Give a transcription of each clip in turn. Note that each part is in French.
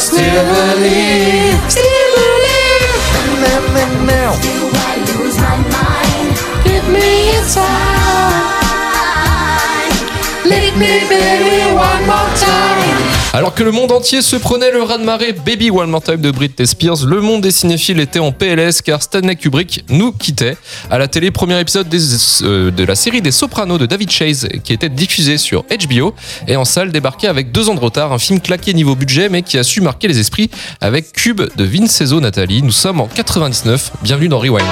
still believe, still believe. Now, now, now. Alors que le monde entier se prenait le raz-de-marée Baby One More Time de Britney Spears, le monde des cinéphiles était en PLS car Stanley Kubrick nous quittait. À la télé, premier épisode euh, de la série des Sopranos de David Chase qui était diffusé sur HBO et en salle débarqué avec deux ans de retard, un film claqué niveau budget mais qui a su marquer les esprits avec Cube de Vincenzo Natali. Nous sommes en 99, bienvenue dans Rewind.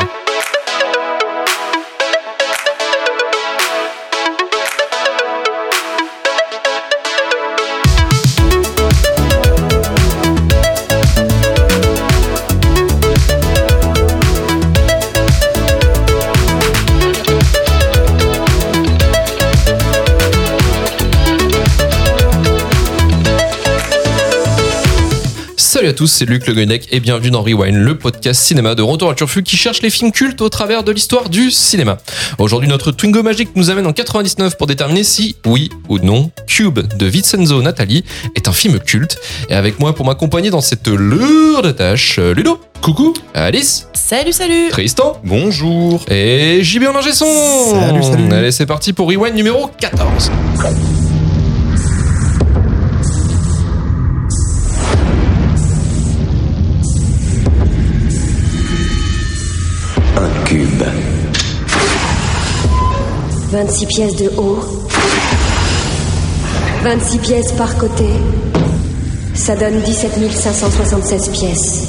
À tous, c'est Luc Le Guenec et bienvenue dans Rewind, le podcast cinéma de Retour à Turfu qui cherche les films cultes au travers de l'histoire du cinéma. Aujourd'hui, notre Twingo magique nous amène en 99 pour déterminer si, oui ou non, Cube de Vincenzo Natali est un film culte. Et avec moi pour m'accompagner dans cette lourde tâche, euh, Ludo. Coucou. Alice. Salut, salut Tristan. Bonjour. Et JB en ingé son. Salut, salut. Allez, c'est parti pour Rewind numéro 14. 26 pièces de haut. 26 pièces par côté. Ça donne 17 576 pièces.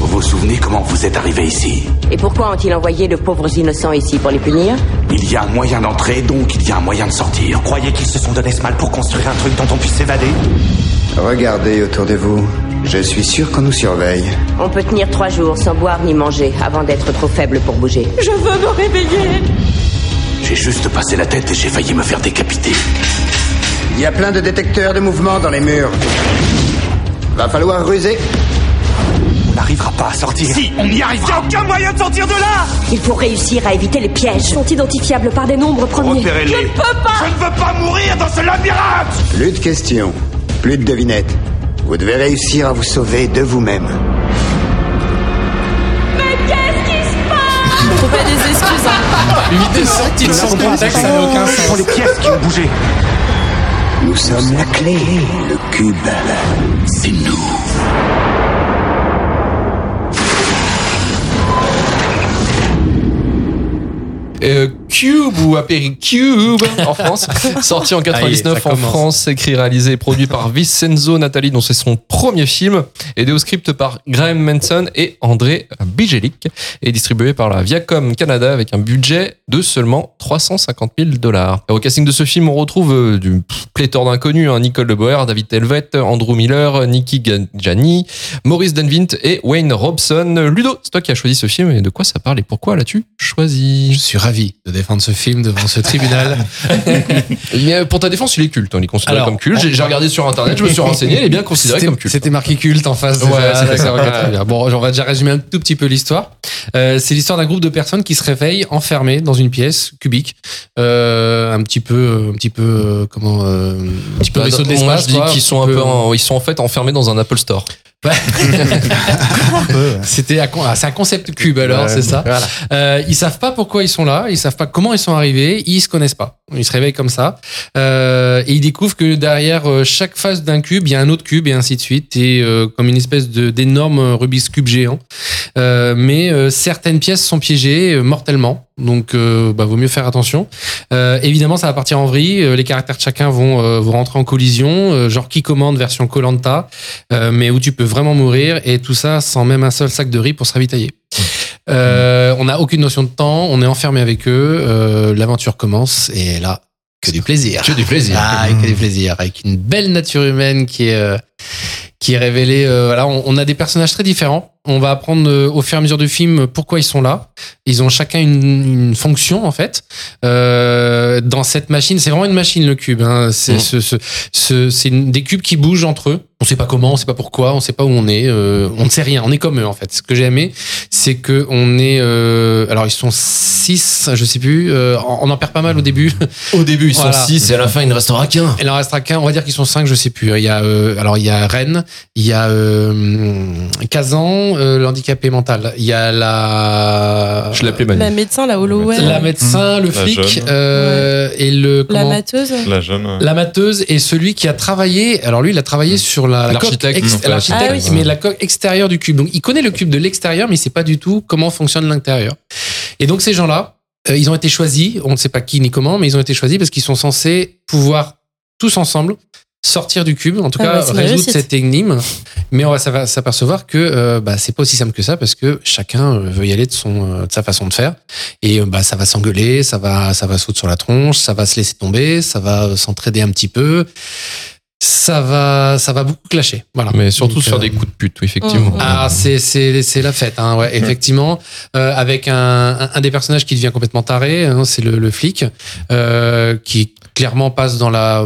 Vous vous souvenez comment vous êtes arrivé ici? Et pourquoi ont-ils envoyé de pauvres innocents ici pour les punir? Il y a un moyen d'entrer, donc il y a un moyen de sortir. Croyez qu'ils se sont donné ce mal pour construire un truc dont on puisse s'évader? Regardez autour de vous. Je suis sûr qu'on nous surveille. On peut tenir trois jours sans boire ni manger avant d'être trop faible pour bouger. Je veux me réveiller J'ai juste passé la tête et j'ai failli me faire décapiter. Il y a plein de détecteurs de mouvement dans les murs. Va falloir ruser. On n'arrivera pas à sortir. Si, on y arrivera Aucun moyen de sortir de là Il faut réussir à éviter les pièges. Sont identifiables par des nombres premiers. Repérez-les. Je ne veux pas mourir dans ce labyrinthe Plus de questions. Plus de devinettes. Vous devez réussir à vous sauver de vous-même. Faut pas des excuses, hein. Unité sortie de son contexte. Ce sont les pièces qui ont bougé. Nous sommes la clé. Le cube. C'est nous. Euh, Cube ou Apéricube en France, sorti en 99 Ah, ça en commence. France, écrit, réalisé et produit par Vincenzo Natali, dont c'est son premier film, aidé au script par Graham Manson et André Bijelic, et distribué par la Viacom Canada avec un budget de seulement 350 000 dollars. Au casting de ce film, on retrouve euh, du pléthore d'inconnus, hein, Nicole Leboer, David Telvet, Andrew Miller, Nicky Gianni, Maurice Denvint et Wayne Robson. Ludo, c'est toi qui as choisi ce film et de quoi ça parle et pourquoi l'as-tu choisi? Je suis ravi de défendre ce film devant ce tribunal. Mais euh, pour ta défense, il est culte. On est considéré Alors, comme culte. J'ai regardé sur internet, je me suis renseigné, il est bien considéré comme culte. C'était marqué culte en face. Ouais, ça. Très bien. Bon, on va déjà résumer un tout petit peu l'histoire. Euh, c'est l'histoire d'un groupe de personnes qui se réveillent enfermées dans une pièce cubique, euh, un petit peu, un petit peu, euh, comment, euh, un petit peu Bah, vaisseau de l'espace. qu'ils sont un peu, en- ils sont en fait enfermés dans un Apple Store. C'était ah, c'est un concept cube alors, Ouais, c'est ça. voilà. Euh, ils savent pas pourquoi ils sont là, ils savent pas comment ils sont arrivés, ils se connaissent pas. Ils se réveillent comme ça euh, et ils découvrent que derrière euh, chaque face d'un cube, il y a un autre cube et ainsi de suite, et euh, comme une espèce de d'énorme Rubik's cube géant. Mais certaines pièces sont piégées mortellement. Donc, bah, vaut mieux faire attention. Évidemment, ça va partir en vrille. Les caractères de chacun vont, vont rentrer en collision. Genre qui commande version Colanta, mais où tu peux vraiment mourir et tout ça sans même un seul sac de riz pour se ravitailler. Euh, on n'a aucune notion de temps. On est enfermé avec eux. euh, L'aventure commence et là, que du plaisir. Que du plaisir. Ah, que du plaisir. Avec une belle nature humaine qui est, euh, qui est révélée. euh, voilà, on, on a des personnages très différents. On va apprendre euh, au fur et à mesure du film pourquoi ils sont là. Ils ont chacun une, une fonction en fait Euh, dans cette machine. C'est vraiment une machine le cube. Hein. C'est ce, ce, ce- c'est une- des cubes qui bougent entre eux. On sait pas comment, on sait pas pourquoi, on sait pas où on est. euh, on ne sait rien. On est comme eux en fait. Ce que j'ai aimé, c'est que on est. euh, alors ils sont six, je sais plus. on en perd pas mal au début. Au début, ils Voilà. sont 6 et à la fin, il ne restera qu'un. Il en restera qu'un. On va dire qu'ils sont cinq, je sais plus. Il y a alors il y a Rennes, il y a Kazan, euh, l'handicapé mental. Il y a la Je l'appelais Manu. La médecin, la Holloway, la médecin, le La flic jeune. euh, et le la mateuse. La jeune. la mateuse et celui qui a travaillé. Alors lui, il a travaillé sur la, L'architecte, l'architecte, Ah oui. mais la coque extérieure du cube. Donc il connaît le cube de l'extérieur, mais il sait pas du tout comment fonctionne l'intérieur. Et donc ces gens-là, euh, ils ont été choisis. On ne sait pas qui ni comment, mais ils ont été choisis parce qu'ils sont censés pouvoir tous ensemble sortir du cube, en tout Ah cas bah, résoudre cette énigme. Mais on va s'apercevoir que euh, bah, c'est pas aussi simple que ça parce que chacun euh, veut y aller de son euh, de sa façon de faire et euh, bah ça va s'engueuler, ça va ça va sauter sur la tronche, ça va se laisser tomber, ça va s'entraider un petit peu. Ça va ça va beaucoup clasher. Voilà. Mais surtout Donc, sur euh, des coups de pute, oui, effectivement. Mhm. ah, c'est c'est c'est la fête, hein, ouais, effectivement, Euh, avec un, un un des personnages qui devient complètement taré, hein, c'est le, le flic, euh, qui clairement passe dans la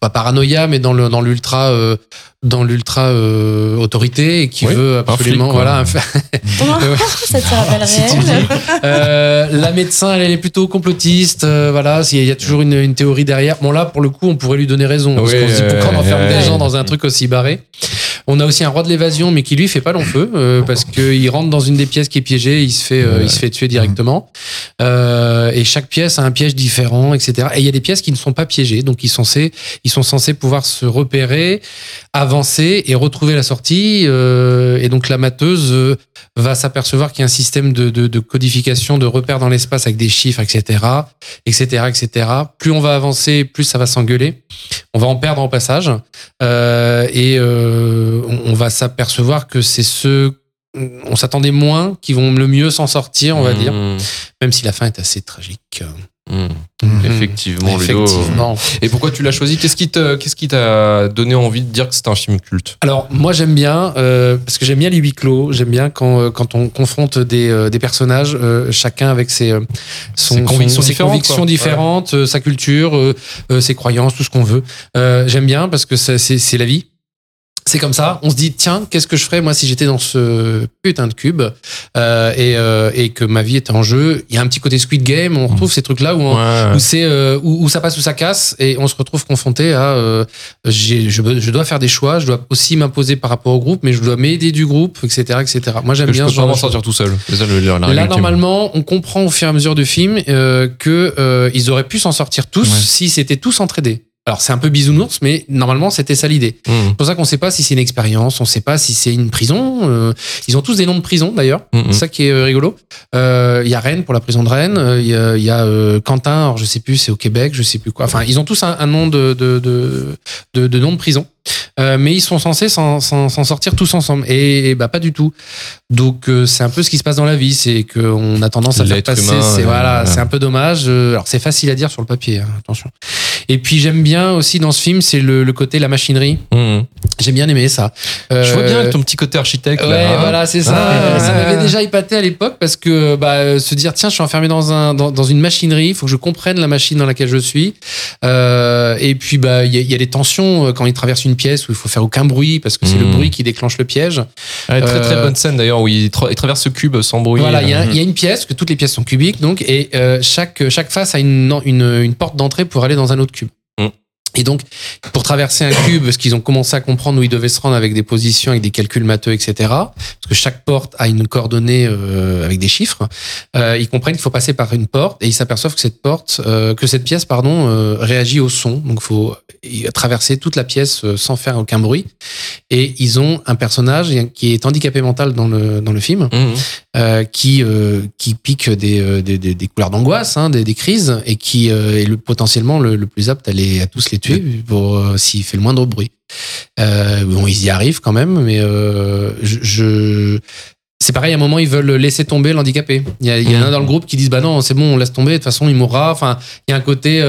pas paranoïa, mais dans le dans l'ultra euh, dans l'ultra euh, autorité et qui Oui, veut un absolument flic, quoi. voilà un- Ça te rappelle réel. Euh, la médecin, elle, elle est plutôt complotiste. euh, voilà, il y a toujours une, une théorie derrière. Bon là, pour le coup, on pourrait lui donner raison. parce qu'on se dit pourquoi on enferme des gens dans un truc aussi barré? On a aussi un roi de l'évasion, mais qui lui fait pas long feu euh, parce qu'il rentre dans une des pièces qui est piégée, il se fait, euh, il se fait tuer directement. Euh, et chaque pièce a un piège différent, etc. Et il y a des pièces qui ne sont pas piégées, donc ils sont censés, ils sont censés pouvoir se repérer, avancer et retrouver la sortie. euh, et donc la mateuse euh, va s'apercevoir qu'il y a un système de, de, de codification, de repères dans l'espace avec des chiffres, etc., etc., etc. Plus on va avancer, plus ça va s'engueuler. On va en perdre au passage, Euh, et euh, on, on va s'apercevoir que c'est ceux on s'attendait moins qui vont le mieux s'en sortir, on va dire, Mhm. même si la fin est assez tragique. Mhm. Mhm. Effectivement, Ludo. Effectivement. Et pourquoi tu l'as choisi? Qu'est-ce qui te- qu'est-ce qui t'a donné envie de dire que c'est un film culte? Alors moi j'aime bien euh, parce que j'aime bien les huis clos. J'aime bien quand euh, quand on confronte des euh, des personnages, chacun avec ses son- Ses convictions son- ses différentes, convictions quoi. différentes, sa culture, ses croyances, tout ce qu'on veut. J'aime bien parce que c'est la vie. C'est comme ça. On se dit tiens qu'est-ce que je ferais moi si j'étais dans ce putain de cube euh, et euh, et que ma vie était en jeu. Il y a un petit côté Squid Game. On retrouve ces trucs là où on, où c'est euh, où, où ça passe ou ça casse et on se retrouve confronté à euh, je, je dois faire des choix je dois aussi m'imposer par rapport au groupe mais je dois m'aider du groupe etc etc moi j'aime Que je bien peux pas m'en sortir tout seul. Ça le la Là, normalement, on comprend au fur et à mesure du film euh, que euh, ils auraient pu s'en sortir tous si c'était tous entraidés. Alors, c'est un peu bisounours, mais normalement, c'était ça l'idée. Mhm. C'est pour ça qu'on sait pas si c'est une expérience, on sait pas si c'est une prison. euh, ils ont tous des noms de prison, d'ailleurs. Mhm. C'est ça qui est euh, rigolo. Euh, Il y a Rennes pour la prison de Rennes. euh, Il y a, y a, euh, Quentin, alors je sais plus, c'est au Québec, je sais plus quoi. Enfin, ils ont tous un, un nom de, de, de, de, de nom de prison. Euh, mais ils sont censés s'en sortir tous ensemble. Et, bah pas du tout. Donc euh, c'est un peu ce qui se passe dans la vie, c'est qu'on a tendance à faire passer. C'est euh, voilà, c'est un peu dommage. Alors c'est facile à dire sur le papier, hein, attention. Et puis j'aime bien aussi dans ce film, c'est le, le côté la machinerie. Mhm. J'ai bien aimé ça. Je vois bien ton petit côté architecte. Ouais, là, hein. voilà, c'est ça. Ah, ça m'avait déjà épaté à l'époque parce que bah, se dire tiens, je suis enfermé dans un dans, dans une machinerie, il faut que je comprenne la machine dans laquelle je suis. Euh, et puis bah il y, a- il y a des tensions quand il traverse une pièce où il faut faire aucun bruit parce que c'est le Mhm. bruit qui déclenche le piège. Ouais, très très Euh, bonne scène d'ailleurs où il, tra- il traverse ce cube sans bruit. Voilà, il y, a- Euh, il y a une pièce que toutes les pièces sont cubiques donc et euh, chaque chaque face a une une, une porte d'entrée pour aller dans un autre cube. Et donc, pour traverser un cube, parce qu'ils ont commencé à comprendre où ils devaient se rendre avec des positions, avec des calculs matheux, etc. Parce que chaque porte a une coordonnée euh, avec des chiffres. Euh, ils comprennent qu'il faut passer par une porte et ils s'aperçoivent que cette porte, euh, que cette pièce, pardon, euh, réagit au son. Donc, faut traverser toute la pièce euh, sans faire aucun bruit. Et ils ont un personnage qui est handicapé mental dans le dans le film mhm. euh, qui euh, qui pique des, des, des, des couleurs d'angoisse, hein, des, des crises, et qui est le, potentiellement le, le plus apte à, les, à tous les tuer pour euh, s'il fait le moindre bruit. Euh, bon, ils y arrivent quand même, mais euh, je, je- c'est pareil. À un moment, ils veulent laisser tomber l'handicapé. Il y, a, il y en a Mhm. dans le groupe qui disent bah non, c'est bon, on laisse tomber. De toute façon, il mourra. Enfin, il y a un côté.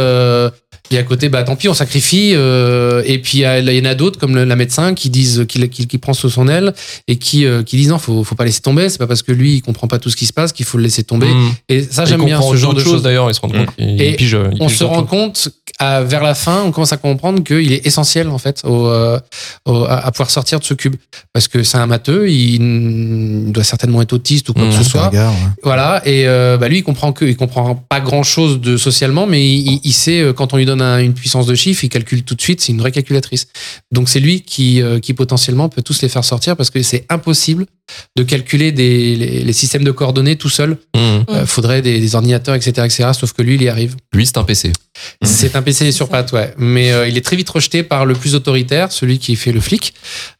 Et à côté, bah tant pis, on sacrifie. euh, et puis il y en a d'autres, comme le- la médecin, qui disent qu'il qu'il- qu'il prend sous son aile et qui, euh, qui disent non, faut, faut pas laisser tomber. C'est pas parce que lui, il comprend pas tout ce qui se passe qu'il faut le laisser tomber. Mm. Et ça, j'aime bien ce genre de choses. d'ailleurs, il se rend compte. Il, Et il pige, il on se rend tout. compte à, vers la fin, on commence à comprendre qu'il est essentiel en fait au, euh, au- à, à pouvoir sortir de ce cube parce que c'est un matheux, il doit certainement être autiste ou quoi Mmh, que ce soit. Ouais. Voilà, et euh, bah lui, il comprend que, il comprend pas grand chose de socialement, mais il, il sait quand on lui donne un- une puissance de chiffre, il calcule tout de suite. C'est une vraie calculatrice. Donc c'est lui qui, euh, qui potentiellement peut tous les faire sortir parce que c'est impossible de calculer des, les, les systèmes de coordonnées tout seul. Mm. Euh, faudrait des, des ordinateurs, etc., etc. Sauf que lui, il y arrive. Lui, c'est un PC. C'est un PC sur pattes, ouais. Mais euh, il est très vite rejeté par le plus autoritaire, celui qui fait le flic.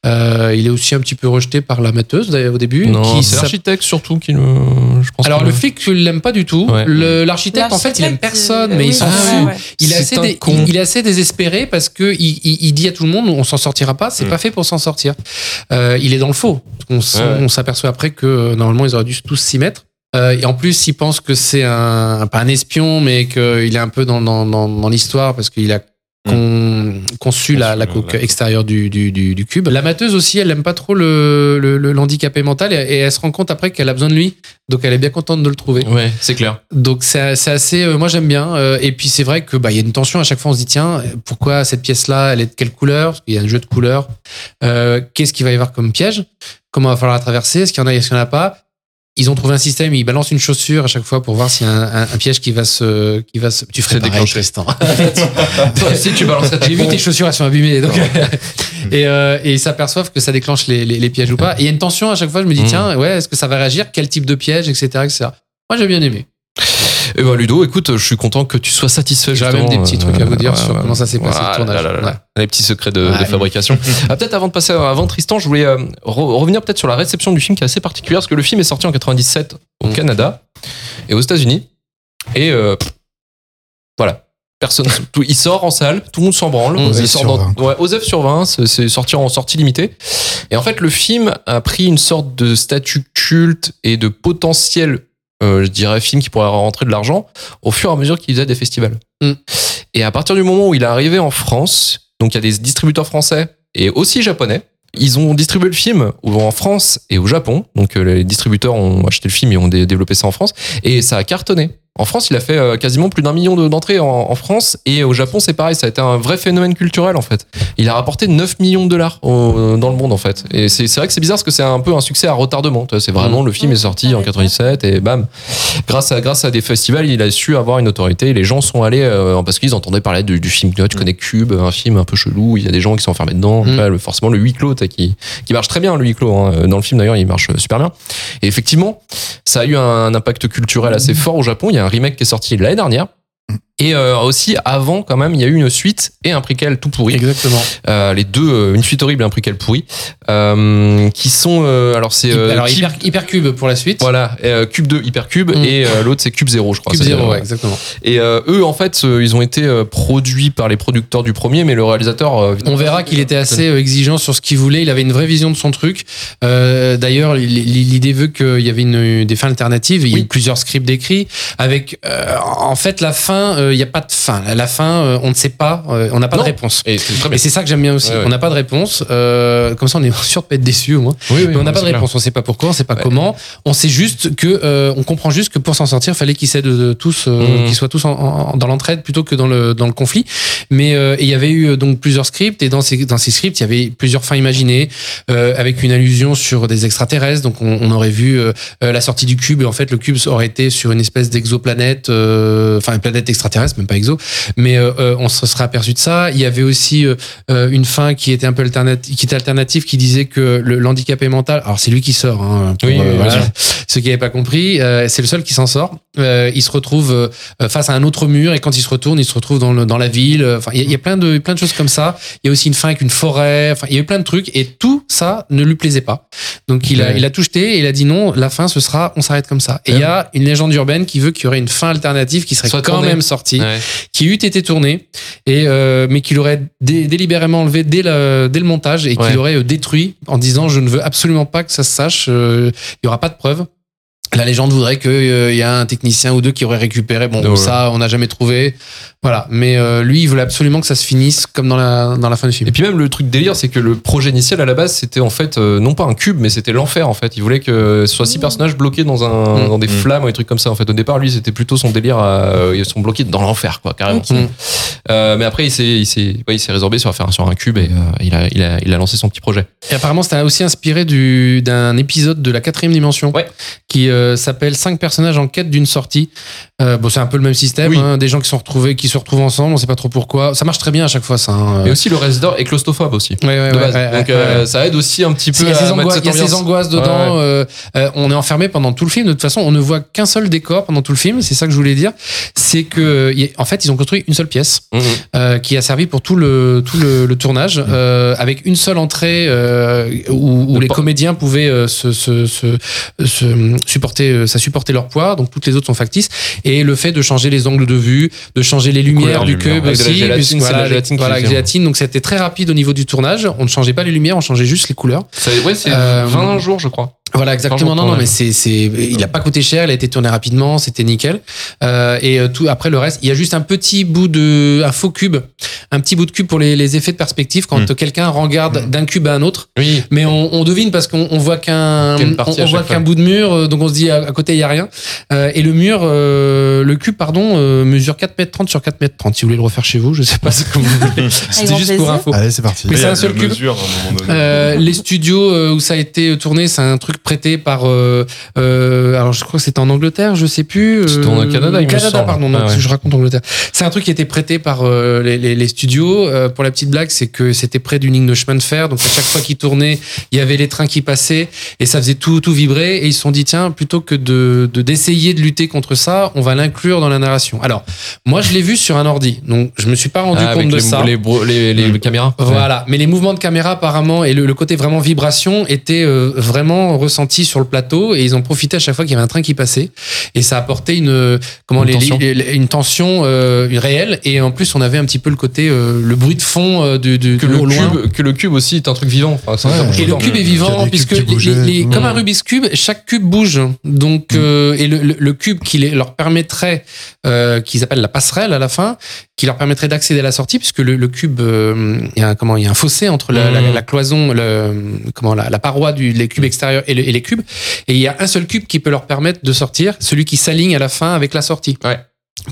Euh, il est aussi un petit peu rejeté par la d'ailleurs, au début. C'est l'architecte surtout qui le. Je pense Alors que- le flic, je l'aime pas du tout. Ouais. L'architecte, en fait, il aime personne, mais il s'en fout. ouais. Il est, assez un dé- con. il, il est assez désespéré parce que il, il- il dit à tout le monde on s'en sortira pas, c'est Mm. pas fait pour s'en sortir. Euh, il est dans le faux. On, ouais. On s'aperçoit après que euh, normalement ils auraient dû tous s'y mettre. Euh, et en plus, il pense que c'est un pas un espion, mais qu'il est un peu dans, dans l'histoire parce qu'il a con- conçu la, la coque extérieure du, du, du, du cube. La matheuse aussi, elle aime pas trop le, le, le- l'handicapé mental et, et elle se rend compte après qu'elle a besoin de lui, donc elle est bien contente de le trouver. Ouais, c'est clair. Donc c'est c'est assez, euh, moi j'aime bien. Euh, et puis c'est vrai que bah il y a une tension à chaque fois. On se dit tiens, pourquoi cette pièce-là, elle est de quelle couleur? Parce qu'il y a un jeu de couleurs. Euh, Qu'est-ce qu'il va y avoir comme piège? Comment va falloir la traverser? Est-ce qu'il y en a Est-ce qu'il n'y en a pas? Ils ont trouvé un système. Ils balancent une chaussure à chaque fois pour voir s'il y a un, un- un piège qui va se, qui va se. Tu ferais pareil. Tristan. Toi aussi, tu balancerais J'ai vu tes chaussures, elles sont abîmées. Donc, et, euh, et ils s'aperçoivent que ça déclenche les, les, les pièges ou pas. Et il y a une tension à chaque fois. Je me dis, Mm. tiens, ouais, est-ce que ça va réagir? Quel type de piège, etc., etc. Moi, j'ai bien aimé. Et bah Ludo, écoute, je suis content que tu sois satisfait. J'aurais même des petits euh, trucs à vous dire ouais, sur ouais. comment ça s'est passé, le tournage. là, là, là. Ouais. Les petits secrets de, fabrication. Ah, peut-être avant de passer à- avant Tristan, je voulais euh, re- revenir peut-être sur la réception du film qui est assez particulière parce que le film est sorti en 97 au Mm. Canada et aux États-Unis. Et euh, voilà. Personne, tout, il sort en salle, tout le monde s'en branle. Osef il sort sur dans, ouais, Osef sur 20, c'est c'est sorti en sortie limitée. Et en fait, le film a pris une sorte de statut culte et de potentiel, euh, je dirais, film qui pourrait rentrer de l'argent au fur et à mesure qu'il faisait des festivals. Mm. Et à partir du moment où il est arrivé en France, donc il y a des distributeurs français et aussi japonais, ils ont distribué le film en France et au Japon. Donc euh, les distributeurs ont acheté le film et ont dé- développé ça en France. Et ça a cartonné. En France, il a fait euh, quasiment plus d'un million de- d'entrées en, en France. Et au Japon, c'est pareil. Ça a été un vrai phénomène culturel, en fait. Il a rapporté 9 millions de dollars au- dans le monde, en fait. Et c'est vrai que c'est bizarre parce que c'est un peu un succès à retardement. C'est vraiment, le film est sorti en 97 et bam. Grâce à, grâce à des festivals, il a su avoir une autorité. Les gens sont allés euh, parce qu'ils entendaient parler du, du film. Tu, vois, tu connais Cube, un film un peu chelou. Il y a des gens qui sont enfermés dedans. Mm. Le- forcément, le huis clos tu sais, qui, qui marche très bien, le huis clos. hein. Dans le film, d'ailleurs, il marche super bien. Et effectivement, ça a eu un impact culturel assez fort au Japon. Il y a remake qui est sorti l'année dernière. Et euh, aussi, avant, quand même, il y a eu une suite et un préquel tout pourri. Exactement. Euh, les deux, euh, une suite horrible et un préquel pourri. Euh, qui sont. euh, alors, c'est. euh, Alors, Cube- hyper, Hypercube pour la suite. Voilà, Cube 2, Hypercube, Mm. et l'autre c'est Cube 0, je crois. Cube C'est, 0, euh, ouais, exactement. Et euh, eux, en fait, ils ont été produits par les producteurs du premier, mais le réalisateur. On verra qu'il était assez exigeant sur ce qu'il voulait. Il avait une vraie vision de son truc. Euh, D'ailleurs, l'idée veut qu'il y avait une, des fins alternatives. Il y a eu plusieurs scripts décrits. Avec, euh, en fait, la fin, euh, il n'y a pas de fin. La fin, euh, on ne sait pas. euh, on n'a pas Non. de réponse. Et c'est ça que j'aime bien aussi. Ouais, ouais. On n'a pas de réponse. Euh, comme ça, on est sûr de pas être déçu au moins. Oui, oui, Mais on n'a pas de clair. réponse. On sait pas pourquoi, on sait pas Ouais. comment. On sait juste que, euh, on comprend juste que pour s'en sortir, fallait qu'ils s'aident de tous, Mhm. qu'ils soient tous en- en- dans l'entraide plutôt que dans le dans le conflit. Mais euh, il y avait eu donc plusieurs scripts et dans ces dans ces scripts, il y avait plusieurs fins imaginées euh, avec une allusion sur des extraterrestres. Donc on, on aurait vu la sortie du cube et en fait le cube aurait été sur une espèce d'exoplanète, euh, enfin une planète extraterrestre, même pas exo. Mais euh, euh, on se serait aperçu de ça. Il y avait aussi euh, une fin qui était un peu alternative, qui était alternative, qui disait que le- l'handicapé mental. Alors c'est lui qui sort. Hein, pour, Oui, voilà. Ceux qui n'avaient pas compris, euh, c'est le seul qui s'en sort. Euh, il se retrouve euh, face à un autre mur et quand il se retourne, il se retrouve dans, le, dans la ville. Enfin, il y, a- il y a plein de plein de choses comme ça. Il y a aussi une fin avec une forêt. Enfin, il y a eu plein de trucs et tout ça ne lui plaisait pas. Donc il a Ouais. il a tout jeté et il a dit non. La fin, ce sera, on s'arrête comme ça. Et il y a une légende urbaine qui veut qu'il y aurait une fin alternative qui serait Soit quand tournée. même sortie Ouais. qui eut été tourné et euh, mais qu'il aurait dé- délibérément enlevé dès le, dès le montage et qu'il aurait euh, détruit en disant je ne veux absolument pas que ça se sache euh, il y aura pas de preuves La légende voudrait qu'il y a un technicien ou deux qui aurait récupéré. Bon, ça, on n'a jamais trouvé. Voilà. Mais euh, lui, il voulait absolument que ça se finisse comme dans la, dans la fin du film. Et puis même le truc délire, c'est que le projet initial à la base, c'était en fait euh, non pas un cube, mais c'était l'enfer en fait. Il voulait que ce soit six personnages bloqués dans un Mm. dans des Mm. flammes ou des trucs comme ça. En fait, au départ, lui, c'était plutôt son délire. À, euh, ils sont bloqués dans l'enfer, quoi, carrément. Mm. Euh, mais après, il s'est il s'est ouais, il s'est résorbé sur faire sur un cube et euh, il a il a il a lancé son petit projet. Et apparemment, c'était aussi inspiré du, d'un épisode de la quatrième dimension Ouais. qui euh, s'appelle Cinq personnages en quête d'une sortie. Euh, bon, c'est un peu le même système. Oui. hein, des gens qui sont retrouvés, qui se retrouvent ensemble. On sait pas trop pourquoi. Ça marche très bien à chaque fois, ça. hein. Et aussi le résident est claustrophobe aussi. Ouais, ouais, de ouais, base. ouais, Donc euh, ça aide aussi un petit peu Il y a, ces angoisses, cette il y a ces ambiance. angoisses dedans. On est enfermé pendant tout le film. De toute façon, on ne voit qu'un seul décor pendant tout le film. C'est ça que je voulais dire. C'est que, en fait, ils ont construit une seule pièce Mhm. qui a servi pour tout le tout le, le tournage, euh, avec une seule entrée où, où Le les comédiens pouvaient se, se, se, se supporter, euh, ça supportait leur poids. Donc toutes les autres sont factices. Et le fait de changer les angles de vue, de changer les lumières du cube la aussi, gélatine, la gélatine voilà, avec gélatine. Donc c'était très rapide au niveau du tournage. On ne changeait pas les lumières, on changeait juste les couleurs. Ça- ouais, c'est Euh, 20 jours, je crois. Voilà, exactement. Non, non, mais c'est, c'est, il a pas coûté cher, il a été tourné rapidement, c'était nickel. Euh, et euh, tout après le reste, il y a juste un petit bout de, un faux cube, un petit bout de cube pour les, les effets de perspective quand Mm. quelqu'un regarde d'un cube à un autre. Oui. Mais on, on devine parce qu'on on voit qu'un, on, voit qu'un bout de mur, euh, donc on se dit à, à côté il y a rien. Euh, et le mur, euh, le cube, pardon, euh, mesure 4 mètres 30 sur 4 mètres 30. Si vous voulez le refaire chez vous, je sais pas ce que vous voulez. C'était juste pour info. Allez, c'est parti. Mais c'est a un seul cube. donné. Euh, les studios où ça a été tourné, c'est un truc prêté par. euh, euh, alors je crois que c'était en Angleterre, je sais plus. euh, C'était en Canada, il me Canada, semble. pardon. Non, Ah ouais. je raconte Angleterre. C'est un truc qui était prêté par euh, les, les- les studios. Pour la petite blague, c'est que c'était près d'une ligne de chemin de fer, donc à chaque fois qu'ils tournaient, il y avait les trains qui passaient et ça faisait tout tout vibrer. Et ils se sont dit tiens, plutôt que de de- d'essayer de lutter contre ça, on va l'inclure dans la narration. Alors moi, je l'ai vu sur un ordi, donc je me suis pas rendu Ah, compte de les, ça. les, les caméras. Voilà, mais les mouvements de caméra apparemment et le, le côté vraiment vibration étaient euh, vraiment ressentis sur le plateau et ils ont profité à chaque fois qu'il y avait un train qui passait et ça apportait une euh, comment Une les- tension. les- les- une tension euh, réelle et en plus on avait un petit peu le côté euh, le bruit de fond euh, du, du que le loin. cube que le cube aussi est un truc vivant. Enfin, c'est Ouais. un truc Et le cube est vivant puisque les- comme un Rubik's cube, chaque cube bouge. Donc euh, et le, le- le cube qui les- leur permettrait, euh, qu'ils appellent la passerelle à la fin, qui leur permettrait d'accéder à la sortie, puisque le, le cube, euh, il y a un, comment, il y a un fossé entre la, la- la cloison, le, comment la, la paroi du les cubes extérieurs et, le- et les cubes, et il y a un seul cube qui peut leur permettre de sortir, celui qui s'aligne à la fin avec la sortie. Ouais.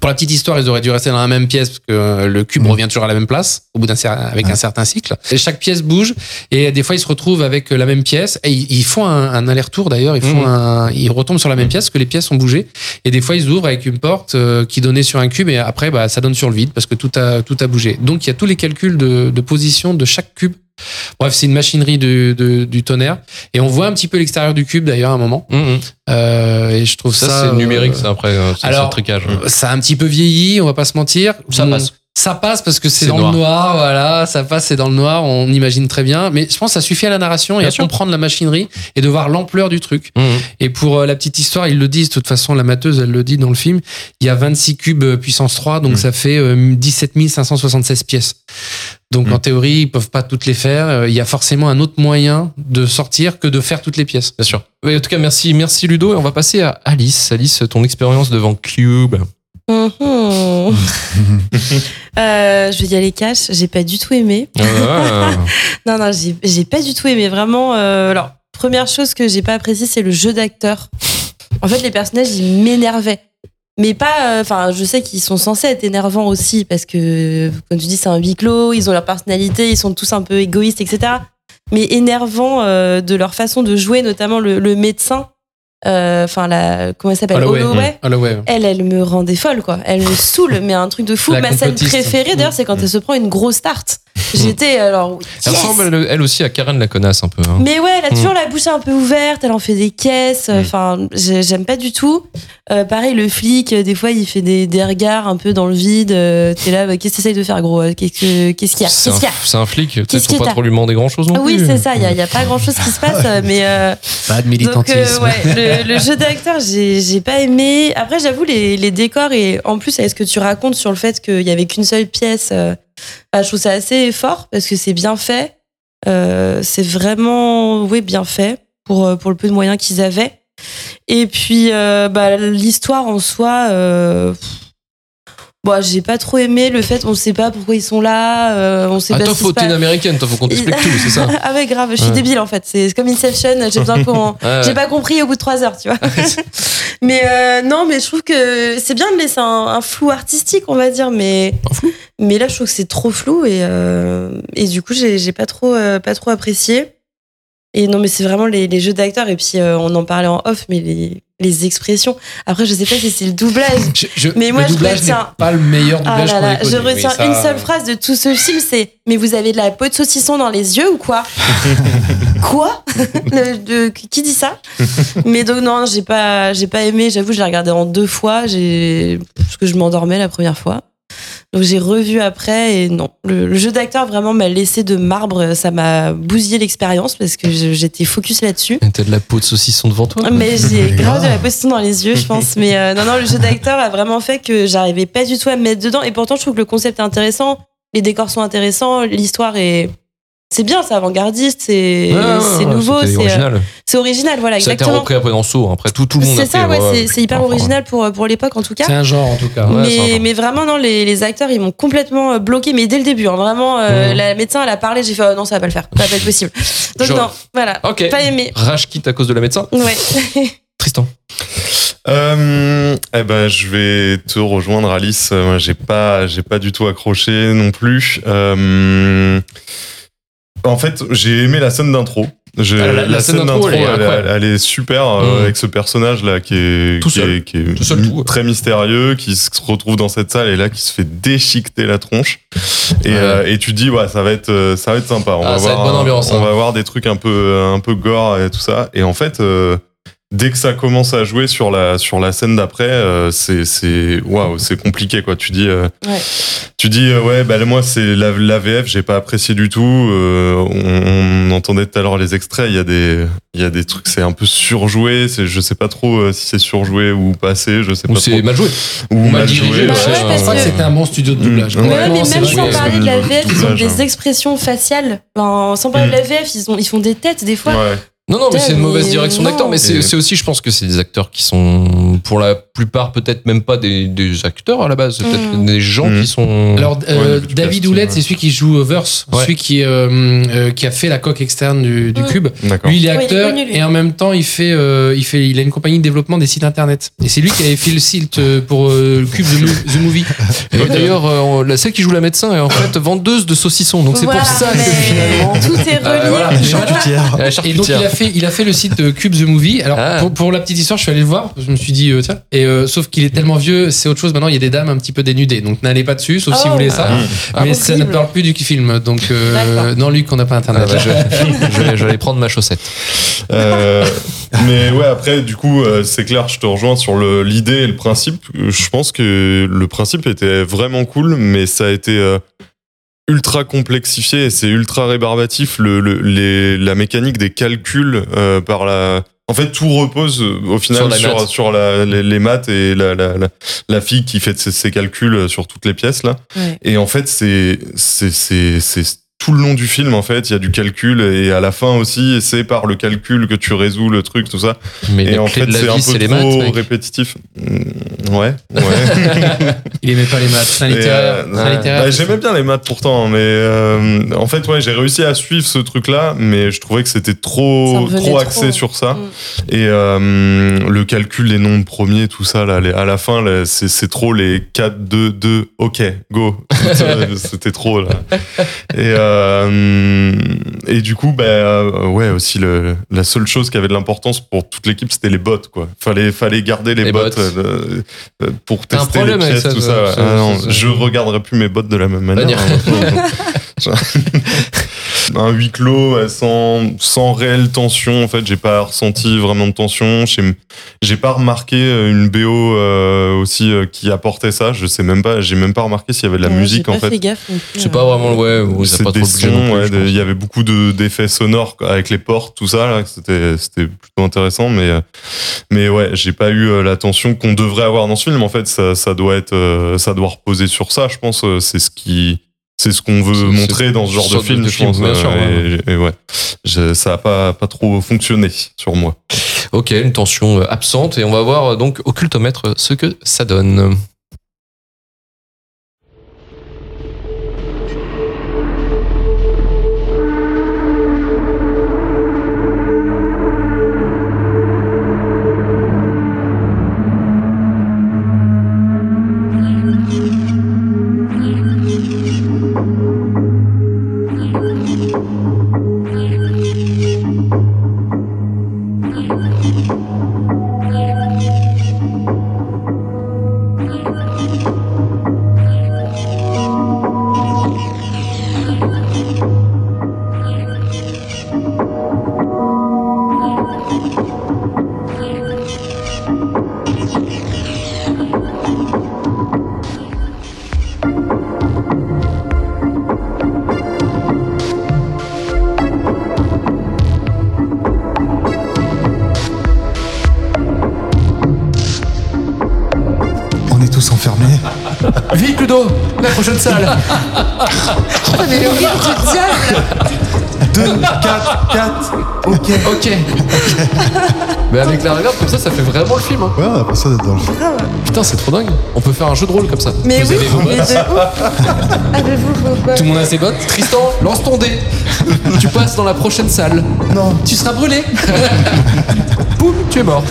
Pour la petite histoire, ils auraient dû rester dans la même pièce parce que euh, le cube Mmh. revient toujours à la même place au bout d'un avec Ouais. un certain cycle. Et chaque pièce bouge et des fois ils se retrouvent avec la même pièce et ils, ils font un, un aller-retour d'ailleurs. Ils font Mmh. un, ils retombent sur la même pièce parce que les pièces ont bougé et des fois ils ouvrent avec une porte euh, qui donnait sur un cube et après bah, ça donne sur le vide parce que tout a tout a bougé. Donc il y a tous les calculs de, de position de chaque cube. Bref, c'est une machinerie du, de- du tonnerre et on voit un petit peu l'extérieur du cube d'ailleurs à un moment. Mmh, mmh. Euh, et je trouve ça, Ça, c'est numérique, euh, ça après. C'est c'est alors, tricage. ça a un petit peu vieilli, on va pas se mentir. Ça Bon, passe. Ça passe parce que c'est dans noir. le noir, voilà, ça passe, c'est dans le noir, on imagine très bien. Mais je pense que ça suffit à la narration et Bien à sûr. comprendre la machinerie et de voir l'ampleur du truc. Mmh, mmh. Et pour euh, la petite histoire, ils le disent, de toute façon, la mateuse, elle le dit dans le film, il y a 26 cubes euh, puissance 3, donc Mm. ça fait euh, 17 576 pièces. Donc Mm. en théorie, ils peuvent pas toutes les faire. Euh, Il y a forcément un autre moyen de sortir que de faire toutes les pièces. Bien sûr. Oui, en tout cas, merci, merci Ludo. Et on va passer à Alice. Alice, ton expérience devant Cube. Mhm. Euh, je vais y aller cash. J'ai pas du tout aimé. Ah, Non, non, j'ai pas du tout aimé. Vraiment. euh, alors, première chose que j'ai pas apprécié, c'est le jeu d'acteur. En fait, les personnages, ils m'énervaient. Mais pas. euh, Enfin, je sais qu'ils sont censés être énervants aussi parce que, comme tu dis, c'est un huis clos. Ils ont leur personnalité. Ils sont tous un peu égoïstes, etc. Mais énervants de leur façon de jouer, notamment le, le médecin. Euh, Enfin, la. Comment elle s'appelle? Holloway. Holloway. Holloway. Elle, elle me rendait folle, quoi. Elle me saoule, mais un truc de fou. La Ma scène préférée, d'ailleurs, c'est quand elle se prend une grosse tarte. J'étais, alors, Elle yes ressemble, elle, elle aussi, à Karen la connasse un peu. hein. mais ouais, elle a Mm. toujours la bouche un peu ouverte, elle en fait des caisses. Enfin, j'ai- j'aime pas du tout. Euh, pareil, le flic, euh, des fois, il fait des, des regards un peu dans le vide. Euh, T'es là, bah, qu'est-ce que t'essayes de faire, gros? Qu'est-ce que- qu'est-ce qu'il y a? C'est un, un flic. Qu'est-ce faut pas trop lui demander grand chose non Ah oui, plus. c'est ça, il y a, pas grand chose qui se passe, mais. euh, Pas de donc, militantisme. euh, ouais, le, le jeu d'acteur, j'ai pas aimé. Après, j'avoue, les, les décors et en plus, avec ce que tu racontes sur le fait qu'il y avait qu'une seule pièce, bah, je trouve ça assez fort parce que c'est bien fait. Euh, c'est vraiment, bien fait pour, euh, pour le peu de moyens qu'ils avaient. Et puis, euh, bah, l'histoire en soi, bon, j'ai pas trop aimé le fait, on sait pas pourquoi ils sont là, euh, on sait Ah, pas toi, faut, t'es une américaine, toi, faut qu'on t'explique tout, c'est ça. ah ouais, grave, je suis Ouais. débile en fait. C'est comme Inception, j'ai besoin qu'on. Ouais. J'ai pas compris au bout de trois heures, tu vois. mais euh, non, mais je trouve que c'est bien de laisser un, un flou artistique, on va dire, mais. Mais là, je trouve que c'est trop flou et, euh, et du coup, j'ai pas trop, euh, pas trop apprécié. Et non, mais c'est vraiment les, les jeux d'acteurs. Et puis, euh, on en parlait en off, mais les, les expressions. Après, je sais pas si c'est le doublage. Je- je- Mais moi, le je doublage retiens- pas le meilleur Ah doublage là qu'on là, ait connu. je Oui, retiens ça- une seule phrase de tout ce film, c'est Mais vous avez de la peau de saucisson dans les yeux ou quoi? Quoi? Le- de- Qui dit ça? Mais donc non, j'ai pas, j'ai pas aimé. J'avoue, je l'ai regardé en deux fois, j'ai parce que je m'endormais la première fois. Donc j'ai revu après et non, le, le jeu d'acteur vraiment m'a laissé de marbre. Ça m'a bousillé l'expérience parce que j'étais focus là-dessus. T'as de la peau de saucisson devant toi. Mais j'ai grave de la position dans les yeux, je pense. Mais euh, non, non, le jeu d'acteur a vraiment fait que j'arrivais pas du tout à me mettre dedans. Et pourtant, je trouve que le concept est intéressant, les décors sont intéressants, l'histoire est. C'est bien, c'est avant-gardiste, c'est ouais, nouveau, c'est euh, original. c'est original, voilà, Ça a été exactement. repris après dans. Après, tout, tout le monde C'est ça, ouais, c'est- hyper Enfin, original pour, pour l'époque en tout cas. C'est un genre en tout cas. Mais, mais vraiment, non, les, les acteurs, ils m'ont complètement euh, bloqué, mais dès le début, hein, vraiment, euh, la médecin, elle a parlé, j'ai fait, oh, non, ça va pas le faire, ça va pas être possible. Donc, Genre. non, voilà, Ok. pas aimé. Rage quitte à cause de la médecin. Ouais. Tristan. Euh, eh ben, je vais te rejoindre, Alice. Euh, Moi, j'ai pas, j'ai pas du tout accroché non plus. Euh, en fait, j'ai aimé la scène d'intro. Ah, la- la scène d'intro, elle est elle, incroyable. elle est super euh, Mm. avec ce personnage là qui est, Tout qui seul. est, qui est Tout seul, mi- tout, ouais. très mystérieux, qui se retrouve dans cette salle et là qui se fait déchiqueter la tronche. Et, Ouais. euh, et tu dis ouais, ça va être, euh, ça va être sympa. On Ah, va ça va voir, être bonne un- ambiance, on hein. va voir des trucs un peu, un peu gore et tout ça. Et en fait. euh, Dès que ça commence à jouer sur la sur la scène d'après, euh, c'est c'est waouh, c'est compliqué quoi. Tu dis euh, Ouais. tu dis euh, ouais bah moi c'est la, la VF j'ai pas apprécié du tout. Euh, on, on entendait tout à l'heure les extraits, il y a des il y a des trucs c'est un peu surjoué. C'est je sais pas trop euh, si c'est surjoué ou pas assez. Je sais Ou pas c'est trop. mal joué. Ou mal mal dirigé. Bah ouais, hein. Je que c'était un bon studio de doublage. Mm. Mais, ouais, mais même vrai sans que- parler de la VF, ils ont doublage, des hein. expressions faciales. Enfin, sans parler de la VF, ils, ont, ils font des têtes des fois. Non, non, mais c'est une mauvaise direction d'acteur. Mais c'est aussi, je pense que c'est des acteurs qui sont, pour la plupart, peut-être même pas des, des acteurs à la base. C'est peut-être Mm. des gens Mm. qui sont. Alors, euh, David Oulette, c'est celui qui joue Verse, Ouais. celui qui, euh, euh, qui a fait la coque externe du, du Mm. cube. D'accord. Lui, il est Ouais, il est acteur connu, et en même temps, il fait, euh, il fait, il a une compagnie de développement des sites internet. Et c'est lui qui avait fait le site euh, pour euh, le cube The, Mo- The Movie. Et d'ailleurs, euh, la celle qui joue la médecin est en fait vendeuse de saucissons. Donc c'est Voilà, pour ça que finalement. Tout est relié. Euh, voilà. La Et donc, il charcutière. a fait, il a fait le site euh, Cube The Movie. Alors, Ah. pour, pour la petite histoire, je suis allé le voir. Je me suis dit, euh, tiens. Et euh, sauf qu'il est tellement vieux, c'est autre chose. Maintenant, il y a des dames un petit peu dénudées. Donc, n'allez pas dessus, sauf si Oh. vous voulez ça. Ah. Mais ça ne parle plus du film. Donc, euh, non, Luc, on n'a pas Ah, internet. bah, je, je vais, je vais aller prendre ma chaussette. Euh, mais ouais, après, du coup, euh, c'est clair, je te rejoins sur l'idée et le principe. Je pense que le principe était vraiment cool, mais ça a été euh, ultra complexifié et c'est ultra rébarbatif. Le, le- les, la mécanique des calculs euh, par la. En fait, tout repose euh, au final Sur la sur, maths. sur la- les, les maths et la, la, la, la fille qui fait ses, ses calculs euh, sur toutes les pièces là. Ouais. Et en fait, c'est c'est c'est c'est tout le long du film en fait, il y a du calcul et à la fin aussi, c'est par le calcul que tu résous le truc tout ça. Mais et en fait, c'est un peu les trop maths. répétitif. Mm, Ouais, ouais. Il aimait pas les maths. C'est un Et, littéraire. euh, bah, J'aimais bien les maths pourtant, mais euh, en fait, ouais, j'ai réussi à suivre ce truc-là, mais je trouvais que c'était trop, trop axé sur ça. Mm. Et euh, le calcul des nombres premiers, tout ça, là, les- à la fin, c'est c'est trop les 4, 2, 2, ok, go. C'était trop, là. Et, euh, et du coup, bah, euh, ouais, aussi, le, la seule chose qui avait de l'importance pour toute l'équipe, c'était les bots, quoi. Fallait, fallait garder les, Les bots, bots. euh, euh, pour tester les pièces, ça, tout ça. Ah non, ça, ça. je regarderai plus mes bots de la même manière. Manière. hein. un huis clos euh, sans, sans réelle tension. En fait, j'ai pas ressenti vraiment de tension. J'ai j'ai pas remarqué euh, une BO euh, aussi euh, qui apportait ça. Je sais même pas. J'ai même pas remarqué s'il y avait de la Ouais, musique j'ai en pas fait. C'est pas vraiment, ouais, C'est pas des sons, ouais, de- il y avait beaucoup de- d'effets sonores quoi, avec les portes, tout ça. C'était c'était plutôt intéressant, mais euh, mais ouais, j'ai pas eu la tension qu'on devrait avoir dans ce film. En fait, ça, ça doit être, euh, ça doit reposer sur ça. Je pense, c'est ce qui c'est ce qu'on veut montrer dans ce genre de film, de je film, pense. bien sûr, euh, et, et ouais, Je- ça a pas pas trop fonctionné sur moi. Ok, une tension euh, absente et on va voir euh, donc au cultomètre ce que ça donne. Ok. Mais avec la regarde comme ça, ça fait vraiment le film. hein. Ouais, on a pas ça d'être dans le film. Putain, c'est trop dingue. On peut faire un jeu de rôle comme ça. Mais Vous oui, avez vos mais de bottes ouf Avez-vous vos bottes Tout le monde a ses bottes Tristan, lance ton dé. tu passes dans la prochaine salle. Non. Tu seras brûlé. Boum, tu es mort.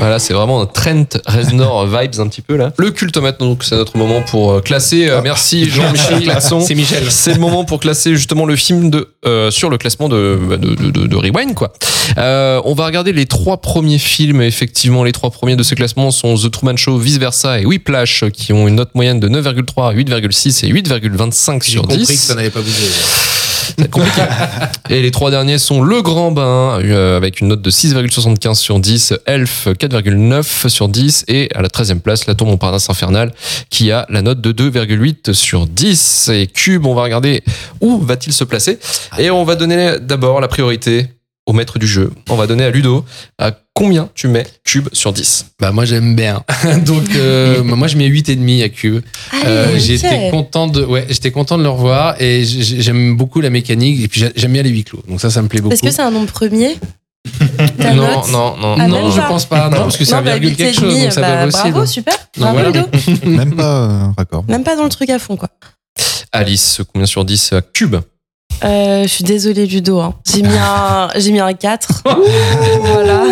Voilà, c'est vraiment un Trent Reznor vibes un petit peu là. Le cultomètre, donc c'est notre moment pour euh, classer. Euh, merci Jean-Michel. C'est Michel. C'est le moment pour classer justement le film de euh, sur le classement de de, de, de- Rewind quoi. Euh, on va regarder les trois premiers films. Effectivement, les trois premiers de ce classement sont The Truman Show, Vice Versa et Whiplash, qui ont une note moyenne de 9,3, 8,6 et 8,25 J'ai sur compris 10. que ça n'avait pas bougé. C'est compliqué. Et les trois derniers sont Le Grand Bain, euh, avec une note de 6,75 sur 10, Elf 4,9 sur 10, et à la 13e place, La Tour Montparnasse Infernale, qui a la note de 2,8 sur 10. Et Cube, on va regarder où va-t-il se placer. Et on va donner d'abord la priorité au maître du jeu. On va donner à Ludo à combien tu mets Cube sur 10 Bah moi j'aime bien. Donc euh, moi je mets 8,5 à Cube. Euh, Allez, j'étais content de ouais, j'étais content de le revoir et j'aime beaucoup la mécanique et puis j'a- j'aime bien les huis clos. Donc ça ça me plaît beaucoup. Est-ce que c'est un nombre premier Ta Non, note non, non. Ah, non, même je pas. pense pas. Non, parce que c'est un Non, bah, virgule quelque chose, 8,5, donc ça bah. Bravo, donc. super. Donc Bravo, voilà. Ludo. Même pas euh, raccord. Même pas dans le truc à fond, quoi. Alice, combien sur 10 à Cube? Euh, je suis désolée, Ludo. hein. J'ai mis un, j'ai mis un 4. voilà.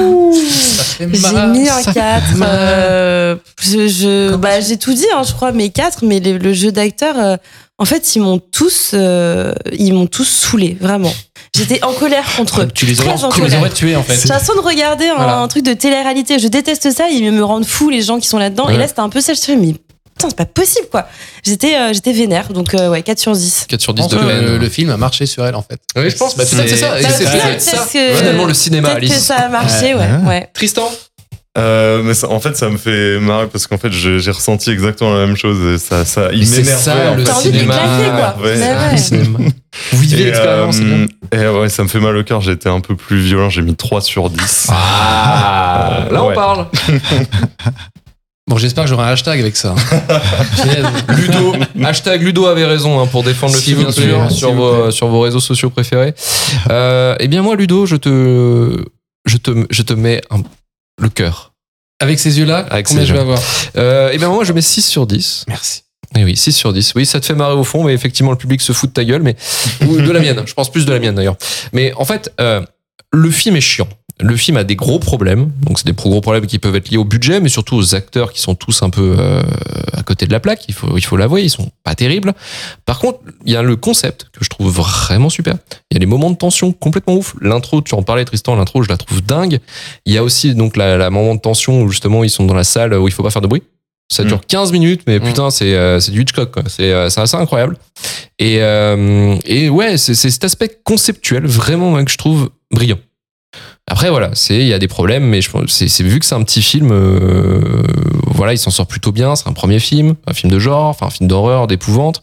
J'ai mis un 4. euh, je, je, bah, j'ai tout dit, hein, je crois, mes 4, mais le, le jeu d'acteur, euh, en fait, ils m'ont tous, euh, ils m'ont tous saoulé, vraiment. J'étais en colère contre eux. Tu les aurais, en tu les aurais tués en fait. J'ai l'impression de regarder un, Voilà. un truc de télé-réalité. Je déteste ça, ils me rendent fou les gens qui sont là-dedans. Ouais. Et là, c'était un peu ça. Je me suis dit, mais putain, c'est pas possible, quoi. J'étais, euh, j'étais vénère, donc euh, ouais, 4 sur 10. 4 sur Je 10 pense de peine. le, le film a marché sur elle en fait. Oui, je pense. Bah, peut-être c'est ça. Bah, c'est peut-être peut-être ça. que- Finalement, le cinéma, Peut-être que Alice. ça a marché, ouais. Ouais. ouais. Tristan? Euh, mais ça- en fait, ça me fait marrer parce qu'en fait, j'ai ressenti exactement la même chose. Et ça, ça, il c'est ça, en le fait. Cinéma. Ouais. Le. Vous vivez Et, l'expérience, c'est bien. euh, et ouais, ça me fait mal au cœur. Été un peu plus violent. J'ai mis 3 sur 10. Ah, là on Ouais. parle. Bon, j'espère que j'aurai un hashtag avec ça. Punaise. Ludo, hashtag Ludo avait raison hein, pour défendre le S'il film, bien sûr, s'il sur vos, sur vos réseaux sociaux préférés. Euh, eh bien, moi, Ludo, je te, je te, je te mets un- le cœur. Avec ces yeux-là, combien je vais avoir Euh, eh bien, moi, je mets 6 sur 10. Merci. Eh oui, 6 sur 10. Oui, ça te fait marrer au fond, mais effectivement, le public se fout de ta gueule, mais ou de la mienne. Je pense plus de la mienne d'ailleurs. Mais en fait, euh, le film est chiant. Le film a des gros problèmes. Donc, c'est des gros problèmes qui peuvent être liés au budget, mais surtout aux acteurs qui sont tous un peu euh, à côté de la plaque. Il faut, il faut l'avouer, ils sont pas terribles. Par contre, il y a le concept que je trouve vraiment super. Il y a des moments de tension complètement ouf. L'intro, tu en parlais, Tristan, l'intro, je la trouve dingue. Il y a aussi donc la, la moment de tension où justement ils sont dans la salle où il faut pas faire de bruit. Ça dure 15 minutes, mais Mm. putain, c'est euh, du Hitchcock. quoi. C'est euh, c'est assez incroyable. Et, euh, et ouais, c'est c'est cet aspect conceptuel vraiment hein, que je trouve brillant. Après voilà, il y a des problèmes, mais je pense c'est vu que c'est un petit film, euh, voilà, il s'en sort plutôt bien. C'est un premier film, un film de genre, enfin un film d'horreur, d'épouvante.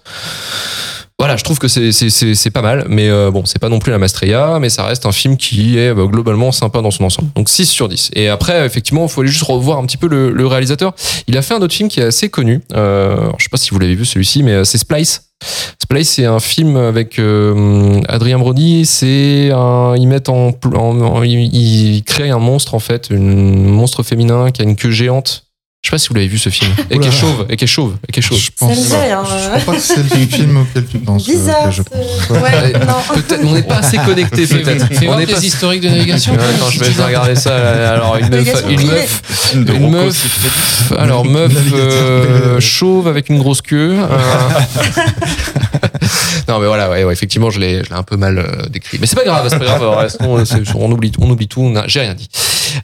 Voilà, je trouve que c'est pas mal, mais euh, bon, c'est pas non plus la Maestria, mais ça reste un film qui est bah, globalement sympa dans son ensemble. Donc 6 sur 10. Et après, effectivement, il faut aller juste revoir un petit peu le, réalisateur. Il a fait un autre film qui est assez connu. Euh, je sais pas si vous l'avez vu celui-ci, mais euh, c'est Splice. Splice, c'est un film avec euh, Adrien Brody. C'est ils mettent en, ils créent un monstre en fait, un monstre féminin qui a une queue géante. Je sais pas si vous l'avez vu ce film. Et qui est chauve, et qui est chauve, et qui est chauve. Je pense, Ça dit rien, je crois pas que c'est le film auquel tu penses. euh, Bizarre. je pense. Ouais, non. On n'est pas assez connecté peut-être. On tes pas. historiques de navigation. Ouais, Attends, je vais regarder ça. Alors une meuf, une meuf, une meuf. Alors meuf euh, chauve avec une grosse queue. euh. non mais voilà, ouais, ouais, effectivement, je l'ai, je l'ai un peu mal euh, décrit. Mais c'est pas grave, c'est pas grave. Restons, c'est- on oublie, on oublie tout. on J'ai rien dit.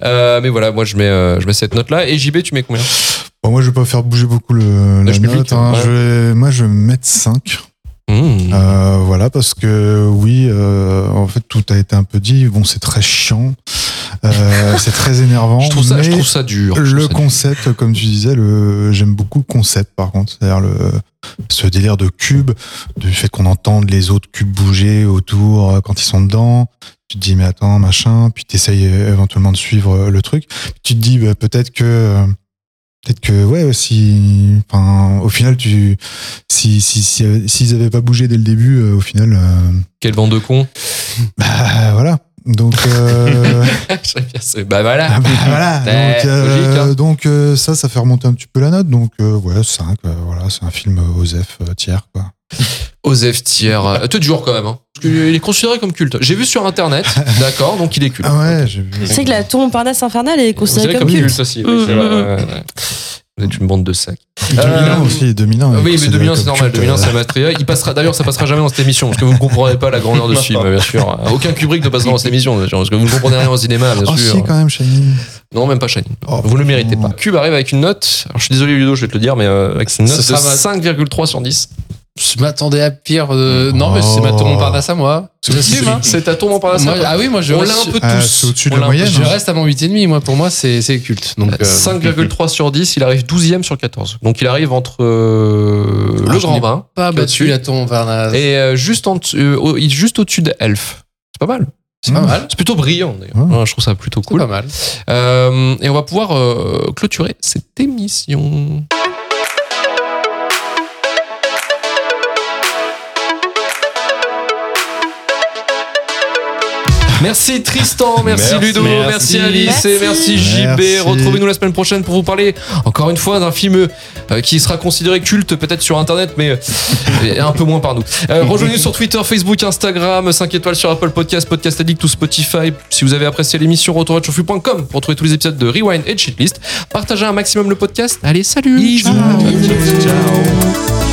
Euh, mais voilà, moi je mets, euh, je mets cette note là. Et JB, tu mets combien? Bon, moi, je vais pas faire bouger beaucoup le, la note. public, hein. ouais. Je vais- moi, je vais mettre 5. Mmh. Euh, voilà, parce que oui, euh, en fait, tout a été un peu dit. Bon, c'est très chiant, euh, c'est très énervant. Je trouve ça, je mais trouve ça dur. je Le ça dur. concept, comme tu disais, le, j'aime beaucoup le concept par contre, c'est-à-dire le, ce délire de cube, du fait qu'on entende les autres cubes bouger autour quand ils sont dedans. Tu te dis mais attends machin, puis t'essayes euh, éventuellement de suivre euh, le truc. Tu te dis bah, peut-être que euh, peut-être que ouais si, enfin au final tu si si si- s'ils avaient pas bougé dès le début, euh, au final euh, Quelle bande de cons. bah voilà. Donc euh, Bah voilà. Ah bah, voilà. Donc, logique, hein. donc, ça, ça fait remonter un petit peu la note. Donc ouais, 5. euh, voilà, c'est un film Osef tiers quoi. Osef Thiers. Euh, Te dur quand même. Hein. Parce qu'il est considéré comme culte. J'ai vu sur internet, d'accord, donc il est culte. Ah ouais, j'ai vu. Tu sais que la tour Montparnasse infernale est considérée Considéré comme comme culte. culte aussi. Mm, c'est mm, ouais, ouais, ouais. Vous êtes une bande de sacs. 2001 Euh, aussi, 2001. Ah est oui, mais considéré 2001 c'est normal. culte, 2001 euh, c'est Maestria. Il passera. D'ailleurs, ça passera jamais dans cette émission parce que vous ne comprendrez pas la grandeur de ce film, bien sûr. Aucun Kubrick ne passera dans cette émission, bien sûr, parce que vous ne comprenez rien au cinéma, bien Oh sûr. si, quand même, Shining. Non, même pas Shining. Oh, vous ne le méritez pas. Cube arrive avec une note. Alors, je suis désolé, Ludo, je vais te le dire, mais euh, avec une note Ce de sera ma- 5,3 sur 10. Je m'attendais à pire. euh, Non, mais c'est ma tour Montparnasse à moi. L'assume, hein. C'est ta tour Montparnasse. Moi, ah oui, moi je On reste, l'a un peu tous. Ah, c'est au-dessus de On la l'a un peu moyenne, tous. je reste à mon 8,5. Moi, pour moi, c'est c'est culte. Donc, euh, 5,3 sur 10, il arrive 12e sur 14. Donc il arrive entre euh, Ah, le je grand bain pas battu la tour Montparnasse. et euh, juste, en euh, juste au-dessus de Elf. C'est pas mal. C'est pas mal. C'est plutôt brillant d'ailleurs. Ouais. Je trouve ça plutôt C'est cool. pas mal. Euh, et on va pouvoir euh, clôturer cette émission. Merci Tristan, merci, Merci. Ludo, merci, Merci. Alice et merci JB. Retrouvez-nous la semaine prochaine pour vous parler encore une fois d'un film euh, qui sera considéré culte peut-être sur internet mais euh, un peu moins par nous. Euh, Rejoignez-nous sur Twitter, Facebook, Instagram, 5 étoiles sur Apple Podcast, Podcast Addict ou Spotify. Si vous avez apprécié l'émission, retour.chauffu.com pour retrouver tous les épisodes de Rewind et de Shitlist. Partagez un maximum le podcast. Allez, salut. Ciao. Ciao.